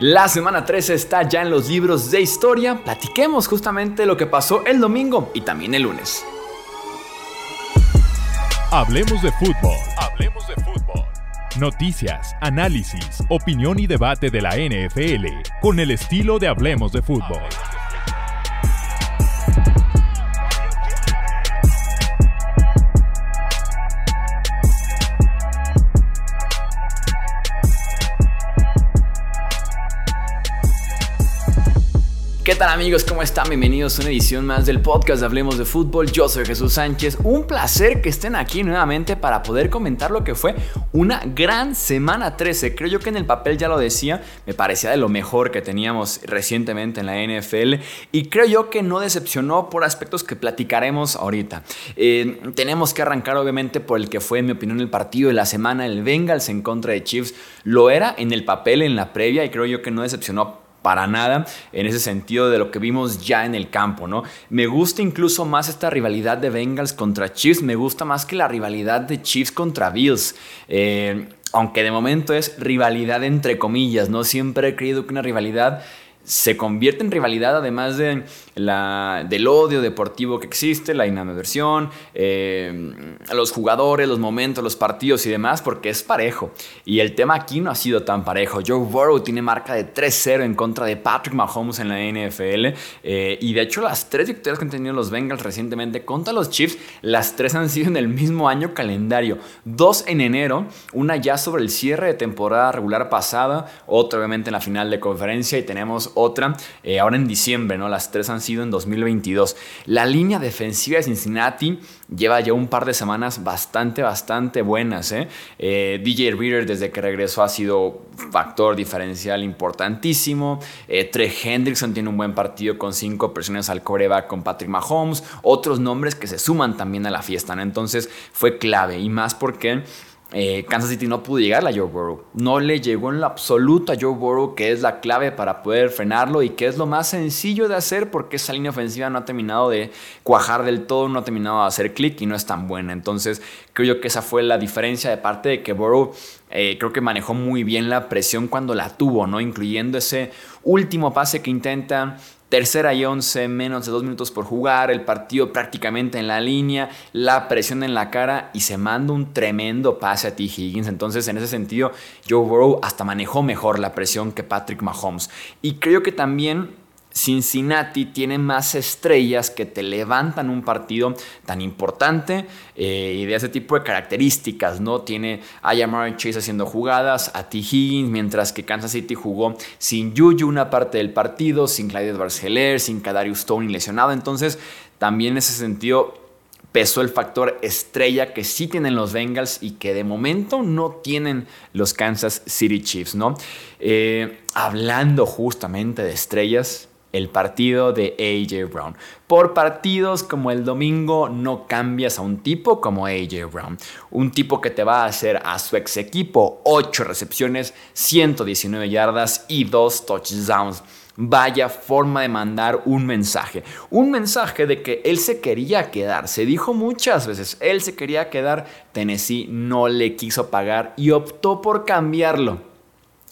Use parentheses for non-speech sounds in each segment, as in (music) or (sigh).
La semana 13 está ya en los libros de historia. Platiquemos justamente lo que pasó el domingo y también el lunes. Hablemos de fútbol. Hablemos de fútbol. Noticias, análisis, opinión y debate de la NFL con el estilo de Hablemos de fútbol. Amigos? ¿Cómo están? Bienvenidos a una edición más del podcast de Hablemos de Fútbol. Yo soy Jesús Sánchez. Un placer que estén aquí nuevamente para poder comentar lo que fue una gran semana 13. Creo yo que en el papel ya lo decía, me parecía de lo mejor que teníamos recientemente en la NFL y creo yo que no decepcionó por aspectos que platicaremos ahorita. Eh, tenemos que arrancar obviamente por el que fue en mi opinión el partido de la semana, el Bengals en contra de Chiefs. Lo era en el papel, en la previa y creo yo que no decepcionó para nada en ese sentido de lo que vimos ya en el campo, ¿no? Me gusta incluso más esta rivalidad de Bengals contra Chiefs, me gusta más que la rivalidad de Chiefs contra Bills. Eh, aunque de momento es rivalidad entre comillas, ¿no? Siempre he creído que una rivalidad se convierte en rivalidad además de la, del odio deportivo que existe, la inadversión, eh, los jugadores, los momentos, los partidos y demás, porque es parejo. Y el tema aquí no ha sido tan parejo. Joe Burrow tiene marca de 3-0 en contra de Patrick Mahomes en la NFL. Eh, y de hecho, las tres victorias que han tenido los Bengals recientemente contra los Chiefs, las tres han sido en el mismo año calendario. Dos en enero, una ya sobre el cierre de temporada regular pasada, otra obviamente en la final de conferencia y tenemos otra eh, ahora en diciembre, ¿no? Las tres han sido en 2022. La línea defensiva de Cincinnati lleva ya un par de semanas bastante, bastante buenas. ¿eh? eh DJ Reader desde que regresó ha sido factor diferencial importantísimo. Eh, Trey Hendrickson tiene un buen partido con cinco presiones al coreback con Patrick Mahomes. Otros nombres que se suman también a la fiesta. Entonces fue clave y más porque... Eh, Kansas City no pudo llegar a Joe Burrow. No le llegó en lo absoluto a Joe Burrow, que es la clave para poder frenarlo y que es lo más sencillo de hacer porque esa línea ofensiva no ha terminado de cuajar del todo, no ha terminado de hacer clic y no es tan buena. Entonces, creo yo que esa fue la diferencia de parte de que Burrow eh, creo que manejó muy bien la presión cuando la tuvo, ¿no? Incluyendo ese último pase que intenta Tercera y once, menos de dos minutos por jugar, el partido prácticamente en la línea, la presión en la cara y se manda un tremendo pase a T. Higgins. Entonces, en ese sentido, Joe Burrow hasta manejó mejor la presión que Patrick Mahomes. Y creo que también Cincinnati tiene más estrellas que te levantan un partido tan importante eh, y de ese tipo de características, ¿no? Tiene a Jamar Chase haciendo jugadas, a T. Higgins, mientras que Kansas City jugó sin Juju una parte del partido, sin Clyde Barceler, sin Kadarius Stone lesionado. Entonces, también en ese sentido pesó el factor estrella que sí tienen los Bengals y que de momento no tienen los Kansas City Chiefs, ¿no? Eh, hablando justamente de estrellas, el partido de AJ Brown. Por partidos como el domingo no cambias a un tipo como AJ Brown. Un tipo que te va a hacer a su ex equipo 8 recepciones, 119 yardas y 2 touchdowns. Vaya forma de mandar un mensaje. Un mensaje de que él se quería quedar. Se dijo muchas veces, él se quería quedar. Tennessee no le quiso pagar y optó por cambiarlo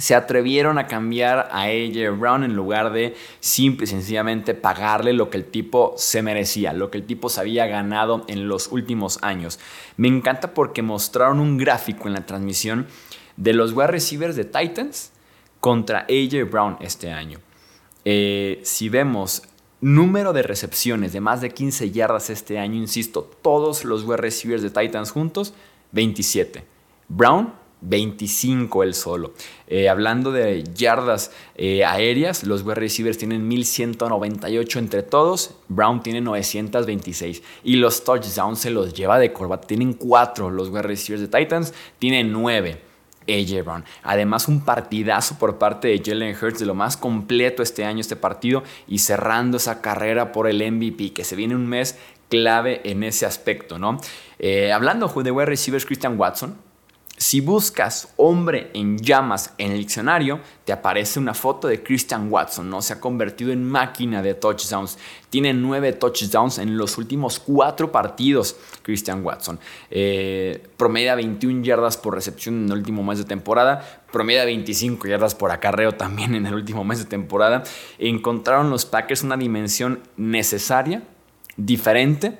se atrevieron a cambiar a AJ Brown en lugar de simple y sencillamente pagarle lo que el tipo se merecía, lo que el tipo se había ganado en los últimos años. Me encanta porque mostraron un gráfico en la transmisión de los wide receivers de Titans contra AJ Brown este año. Eh, si vemos número de recepciones de más de 15 yardas este año, insisto, todos los wide receivers de Titans juntos, 27. Brown 25 él solo. Eh, hablando de yardas eh, aéreas, los wide receivers tienen 1198 entre todos, Brown tiene 926 y los touchdowns se los lleva de corbata. Tienen 4 los wide receivers de Titans, tienen 9. AJ Brown. Además, un partidazo por parte de Jalen Hurts, de lo más completo este año, este partido, y cerrando esa carrera por el MVP, que se viene un mes clave en ese aspecto, ¿no? Eh, hablando de wide receivers, Christian Watson, Si buscas hombre en llamas en el diccionario, te aparece una foto de Christian Watson, ¿no? Se ha convertido en máquina de touchdowns. Tiene nueve touchdowns en los últimos cuatro partidos, Christian Watson. Eh, promedia 21 yardas por recepción en el último mes de temporada, promedia 25 yardas por acarreo también en el último mes de temporada. Encontraron los Packers una dimensión necesaria, diferente,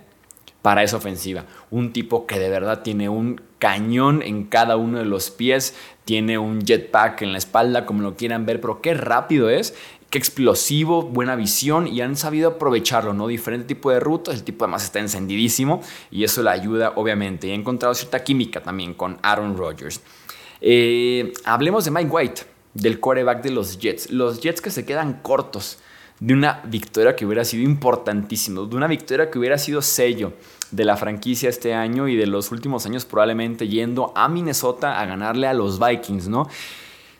para esa ofensiva. Un tipo que de verdad tiene un cañón en cada uno de los pies, tiene un jetpack en la espalda, como lo quieran ver, pero qué rápido es, qué explosivo, buena visión y han sabido aprovecharlo, ¿no? Diferente tipo de rutas, el tipo además está encendidísimo y eso le ayuda obviamente. Y encontrado cierta química también con Aaron Rodgers. Eh, hablemos de Mike White, del quarterback de los Jets. Los Jets que se quedan cortos de una victoria que hubiera sido importantísima, de una victoria que hubiera sido sello de la franquicia este año y de los últimos años probablemente yendo a Minnesota a ganarle a los Vikings, ¿no?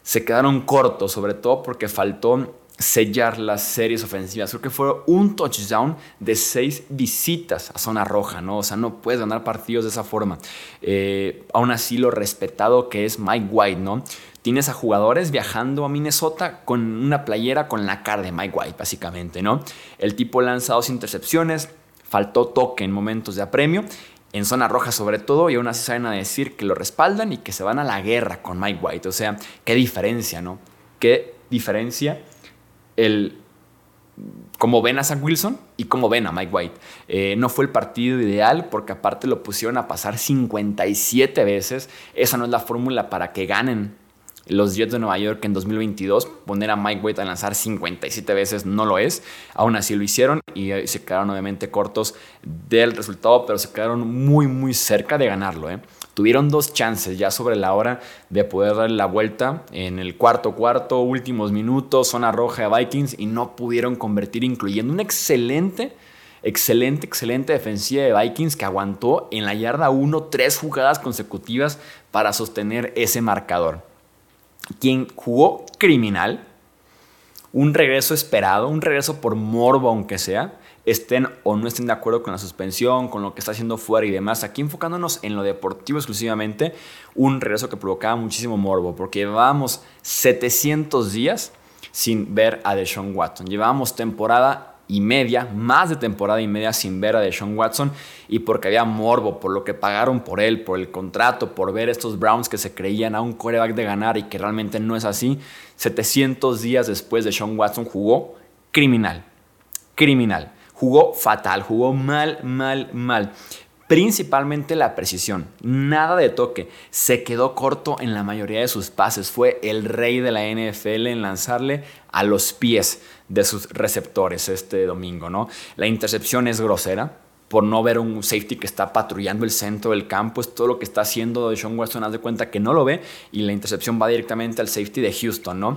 Se quedaron cortos, sobre todo porque faltó sellar las series ofensivas. Creo que fue un touchdown de seis visitas a zona roja, ¿no? O sea, no puedes ganar partidos de esa forma. Eh, aún así, lo respetado que es Mike White, ¿no? Tienes a jugadores viajando a Minnesota con una playera con la cara de Mike White, básicamente, ¿no? El tipo lanza dos intercepciones, faltó toque en momentos de apremio, en zona roja sobre todo, y aún así saben a decir que lo respaldan y que se van a la guerra con Mike White. O sea, qué diferencia, ¿no? Qué diferencia el cómo ven a Zach Wilson y cómo ven a Mike White. Eh, no fue el partido ideal porque aparte lo pusieron a pasar 57 veces. Esa no es la fórmula para que ganen los Jets de Nueva York en 2022. Poner a Mike White a lanzar 57 veces no lo es. Aún así lo hicieron y eh, se quedaron obviamente cortos del resultado, pero se quedaron muy, muy cerca de ganarlo. ¿eh? Tuvieron dos chances ya sobre la hora de poder darle la vuelta en el cuarto cuarto, últimos minutos, zona roja de Vikings y no pudieron convertir, incluyendo un excelente excelente, excelente defensiva de Vikings que aguantó en la yarda 1 tres jugadas consecutivas para sostener ese marcador quien jugó criminal, un regreso esperado, un regreso por morbo aunque sea, estén o no estén de acuerdo con la suspensión, con lo que está haciendo fuera y demás. Aquí enfocándonos en lo deportivo exclusivamente, un regreso que provocaba muchísimo morbo, porque llevábamos 700 días sin ver a Deshaun Watson. Llevábamos temporada y media, más de temporada y media sin ver a Deshaun Watson y porque había morbo por lo que pagaron por él, por el contrato, por ver estos Browns que se creían a un coreback de ganar y que realmente no es así. 700 días después de Sean Watson jugó criminal, criminal. Jugó fatal, jugó mal, mal, mal principalmente la precisión, nada de toque, se quedó corto en la mayoría de sus pases, fue el rey de la NFL en lanzarle a los pies de sus receptores este domingo, ¿no? La intercepción es grosera, por no ver un safety que está patrullando el centro del campo, es todo lo que está haciendo Sean Watson, haz de cuenta que no lo ve y la intercepción va directamente al safety de Houston, ¿no?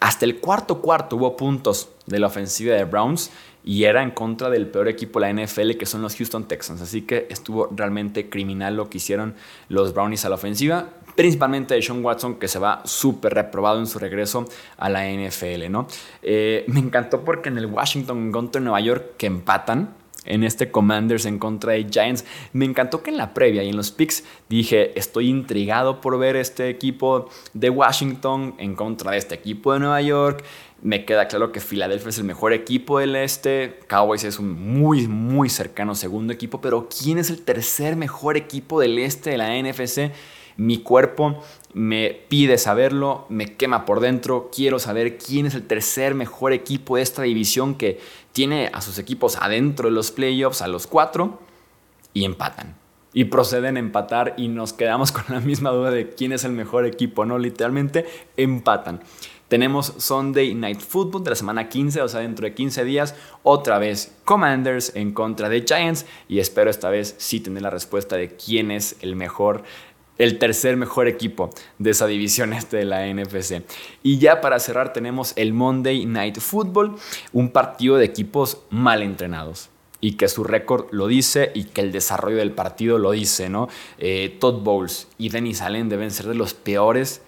Hasta el cuarto cuarto hubo puntos de la ofensiva de Browns y era en contra del peor equipo de la NFL que son los Houston Texans. Así que estuvo realmente criminal lo que hicieron los Brownies a la ofensiva, principalmente de Sean Watson que se va súper reprobado en su regreso a la NFL. ¿no? Eh, me encantó porque en el Washington contra Nueva York que empatan, en este Commanders en contra de Giants. Me encantó que en la previa y en los picks dije, estoy intrigado por ver este equipo de Washington en contra de este equipo de Nueva York. Me queda claro que Filadelfia es el mejor equipo del este. Cowboys es un muy, muy cercano segundo equipo. Pero ¿quién es el tercer mejor equipo del este de la NFC? Mi cuerpo me pide saberlo, me quema por dentro. Quiero saber quién es el tercer mejor equipo de esta división que tiene a sus equipos adentro de los playoffs, a los cuatro, y empatan. Y proceden a empatar y nos quedamos con la misma duda de quién es el mejor equipo, ¿no? Literalmente empatan. Tenemos Sunday Night Football de la semana 15, o sea, dentro de 15 días, otra vez Commanders en contra de Giants y espero esta vez sí tener la respuesta de quién es el mejor el tercer mejor equipo de esa división este de la NFC. Y ya para cerrar tenemos el Monday Night Football, un partido de equipos mal entrenados y que su récord lo dice y que el desarrollo del partido lo dice, ¿no? Eh, Todd Bowles y Dennis Allen deben ser de los peores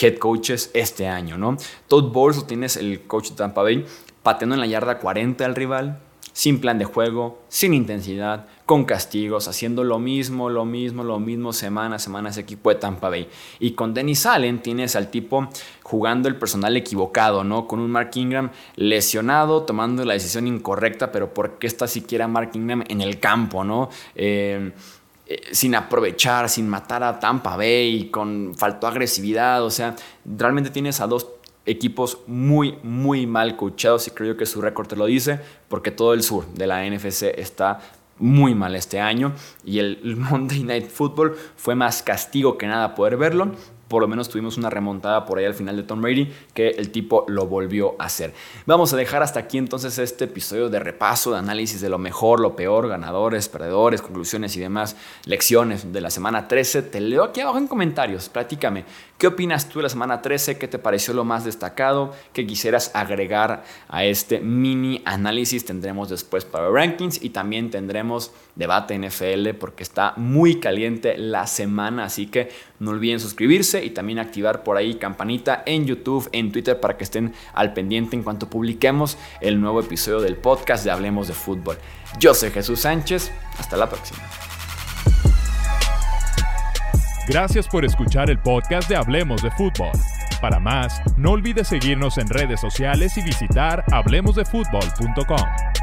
head coaches este año, ¿no? Todd Bowles, tienes el coach de Tampa Bay, pateando en la yarda 40 al rival, sin plan de juego, sin intensidad, con castigos, haciendo lo mismo, lo mismo, lo mismo semana a semana ese equipo de Tampa Bay. Y con Dennis Allen tienes al tipo jugando el personal equivocado, ¿no? Con un Mark Ingram lesionado, tomando la decisión incorrecta, pero ¿por qué está siquiera Mark Ingram en el campo, ¿no? Eh, eh, sin aprovechar, sin matar a Tampa Bay, con faltó agresividad, o sea, realmente tienes a dos equipos muy, muy mal coachados y creo que su récord te lo dice, porque todo el sur de la NFC está muy mal este año y el (laughs) Monday Night Football fue más castigo que nada poder verlo por lo menos tuvimos una remontada por ahí al final de Tom Brady que el tipo lo volvió a hacer. Vamos a dejar hasta aquí entonces este episodio de repaso, de análisis de lo mejor, lo peor, ganadores, perdedores, conclusiones y demás lecciones de la semana 13. Te leo aquí abajo en comentarios, platícame, ¿qué opinas tú de la semana 13? ¿Qué te pareció lo más destacado? ¿Qué quisieras agregar a este mini análisis? Tendremos después para rankings y también tendremos debate NFL porque está muy caliente la semana, así que no olviden suscribirse y también activar por ahí campanita en YouTube, en Twitter para que estén al pendiente en cuanto publiquemos el nuevo episodio del podcast de Hablemos de Fútbol. Yo soy Jesús Sánchez, hasta la próxima. Gracias por escuchar el podcast de Hablemos de Fútbol. Para más, no olvides seguirnos en redes sociales y visitar hablemosdefutbol.com.